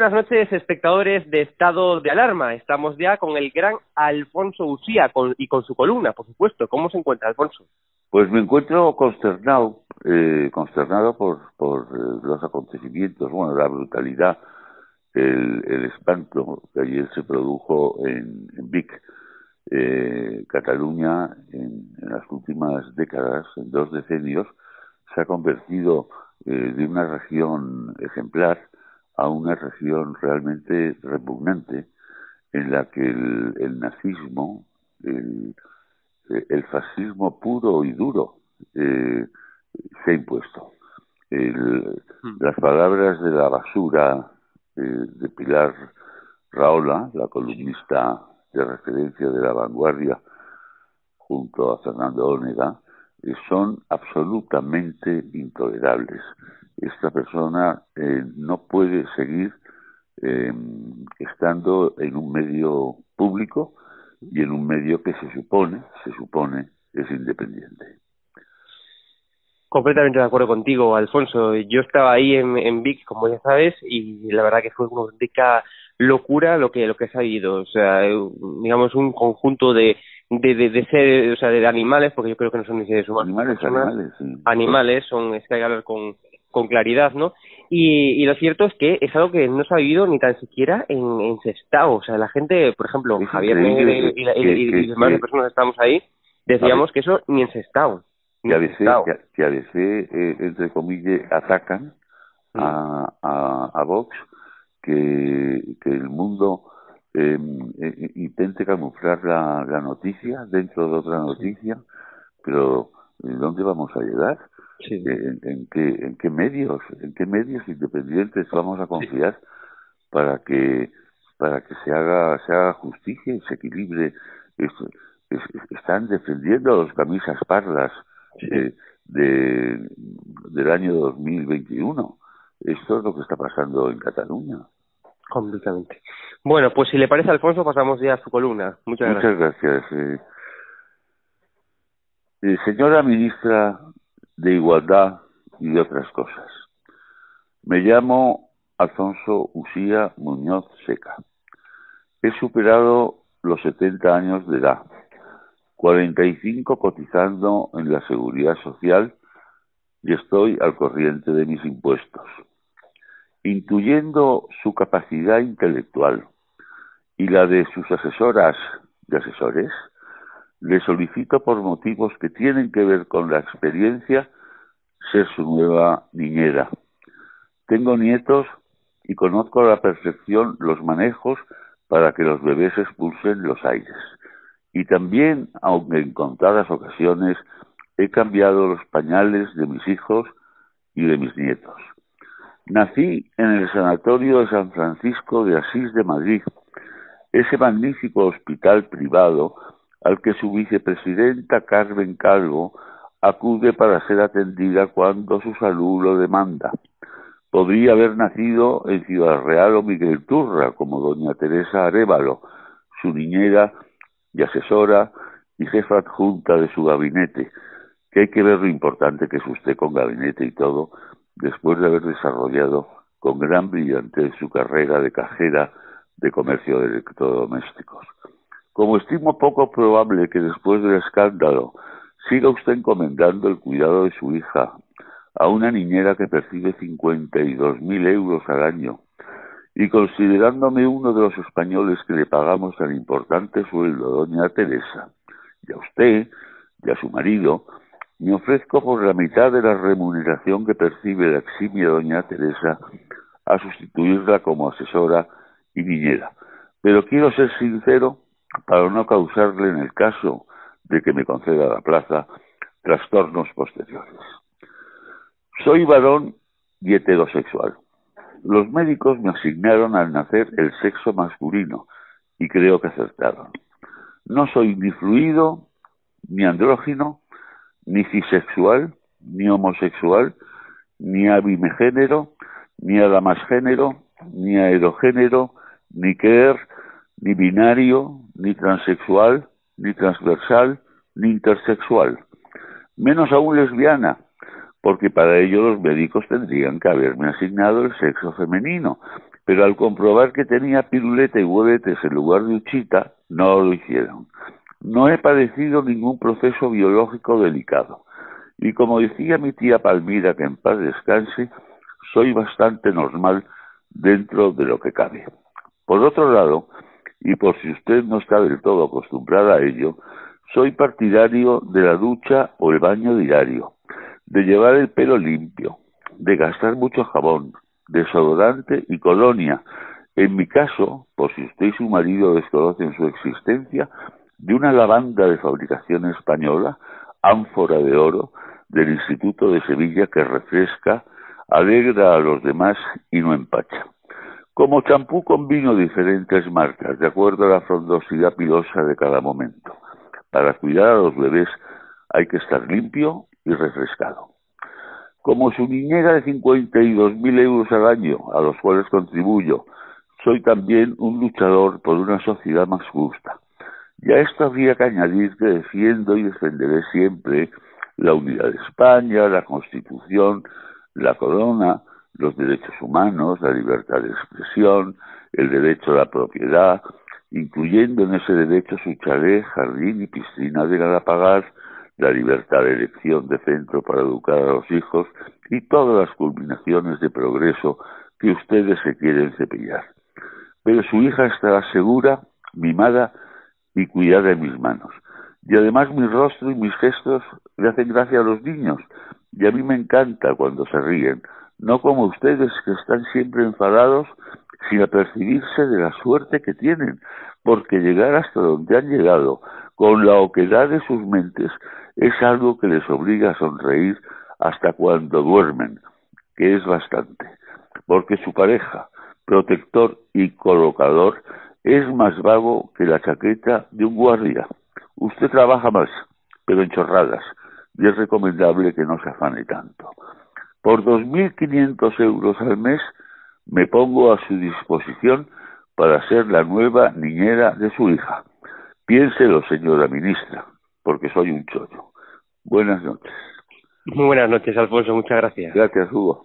Buenas noches, espectadores de Estado de Alarma. Estamos ya con el gran Alfonso Usía y con su columna, por supuesto. ¿Cómo se encuentra, Alfonso? Pues me encuentro consternado, eh, consternado por, por eh, los acontecimientos, bueno, la brutalidad, el, el espanto que ayer se produjo en, en Vic, eh, Cataluña, en, en, las últimas décadas, en dos decenios, se ha convertido eh, de una región ejemplar a una región realmente repugnante en la que el, el nazismo, el, el, fascismo puro y duro eh, se ha impuesto. El, hmm. las palabras de la basura eh, de Pilar Raola, la columnista de referencia de la vanguardia, junto a Fernando Ónega, eh, son absolutamente intolerables esta persona eh, no puede seguir eh, estando en un medio público y en un medio que se supone, se supone, es independiente. Completamente de acuerdo contigo, Alfonso. Yo estaba ahí en, en Vic, como ya sabes, y la verdad que fue una auténtica locura lo que lo que se ha ido. O sea, digamos un conjunto de de, de, de ser, o sea, de animales, porque yo creo que no son ni seres humanos. Animales, animales, sí. Animales, son, es que hay que hablar con, con claridad, ¿no? Y, y, lo cierto es que es algo que no se ha vivido ni tan siquiera en, en Sestao. O sea, la gente, por ejemplo, Javier y, y, y, demás personas que estamos ahí, decíamos que eso ni en Sestao. Que a veces, que, a veces eh, entre comillas, atacan mm. a, a, a Vox, que, que el mundo eh, intente camuflar la, la noticia dentro de otra noticia, pero ¿dónde vamos a llegar? Sí. En, qué, ¿En qué medios, en qué medios independientes vamos a confiar para que para que se haga se haga justicia y se equilibre? están defendiendo a los camisas pardas eh, de, del año 2021. Esto es lo que está pasando en Cataluña. Completamente. Bueno, pues si le parece, Alfonso, pasamos ya a su columna. Muchas gracias. Muchas gracias. Eh. Eh, señora ministra de igualdad y de otras cosas. Me llamo Alfonso Usía Muñoz Seca. He superado los 70 años de edad, 45 cotizando en la seguridad social y estoy al corriente de mis impuestos. Intuyendo su capacidad intelectual y la de sus asesoras y asesores, le solicito por motivos que tienen que ver con la experiencia ser su nueva niñera. Tengo nietos y conozco a la perfección los manejos para que los bebés expulsen los aires. Y también, aunque en contadas ocasiones, he cambiado los pañales de mis hijos y de mis nietos. Nací en el Sanatorio de San Francisco de Asís de Madrid, ese magnífico hospital privado al que su vicepresidenta Carmen Calvo acude para ser atendida cuando su salud lo demanda. Podría haber nacido en Ciudad Real o Miguel Turra, como doña Teresa Arevalo, su niñera y asesora y jefa adjunta de su gabinete, que hay que ver lo importante que es usted con gabinete y todo, después de haber desarrollado con gran brillantez su carrera de cajera de comercio de electrodomésticos. Como estimo poco probable que después del escándalo siga usted encomendando el cuidado de su hija a una niñera que percibe 52 mil euros al año, y considerándome uno de los españoles que le pagamos tan importante sueldo, doña Teresa, y a usted y a su marido, me ofrezco por la mitad de la remuneración que percibe la eximia doña Teresa a sustituirla como asesora y niñera. Pero quiero ser sincero para no causarle en el caso de que me conceda la plaza trastornos posteriores. Soy varón y heterosexual. Los médicos me asignaron al nacer el sexo masculino y creo que acertaron. No soy ni fluido, ni andrógino, ni cisexual, ni homosexual, ni abimegénero, ni adamasgénero, ni aerogénero, ni queer, ni binario, ni transexual, ni transversal, ni intersexual, menos aún lesbiana, porque para ello los médicos tendrían que haberme asignado el sexo femenino, pero al comprobar que tenía piruleta y huevetes en lugar de uchita, no lo hicieron. No he padecido ningún proceso biológico delicado. Y como decía mi tía Palmira, que en paz descanse, soy bastante normal dentro de lo que cabe. Por otro lado, y por si usted no está del todo acostumbrada a ello, soy partidario de la ducha o el baño diario, de llevar el pelo limpio, de gastar mucho jabón, desodorante y colonia. En mi caso, por si usted y su marido desconocen su existencia, de una lavanda de fabricación española, ánfora de oro, del Instituto de Sevilla que refresca, alegra a los demás y no empacha. Como champú combino diferentes marcas de acuerdo a la frondosidad pilosa de cada momento. Para cuidar a los bebés hay que estar limpio y refrescado. Como su niñera de 52.000 euros al año, a los cuales contribuyo, soy también un luchador por una sociedad más justa. Y a esto habría que añadir que defiendo y defenderé siempre la unidad de España, la Constitución, la corona, los derechos humanos, la libertad de expresión, el derecho a la propiedad, incluyendo en ese derecho su chalet, jardín y piscina de nada pagar, la libertad de elección de centro para educar a los hijos y todas las culminaciones de progreso que ustedes se quieren cepillar. Pero su hija estará segura, mimada y cuidada en mis manos. Y además mi rostro y mis gestos le hacen gracia a los niños, y a mí me encanta cuando se ríen, no como ustedes que están siempre enfadados sin apercibirse de la suerte que tienen, porque llegar hasta donde han llegado, con la oquedad de sus mentes, es algo que les obliga a sonreír hasta cuando duermen, que es bastante, porque su pareja, protector y colocador, es más vago que la chaqueta de un guardia. Usted trabaja más, pero en chorradas, y es recomendable que no se afane tanto. Por 2.500 euros al mes me pongo a su disposición para ser la nueva niñera de su hija. Piénselo, señora ministra, porque soy un chollo. Buenas noches. Muy buenas noches, Alfonso. Muchas gracias. Gracias, Hugo.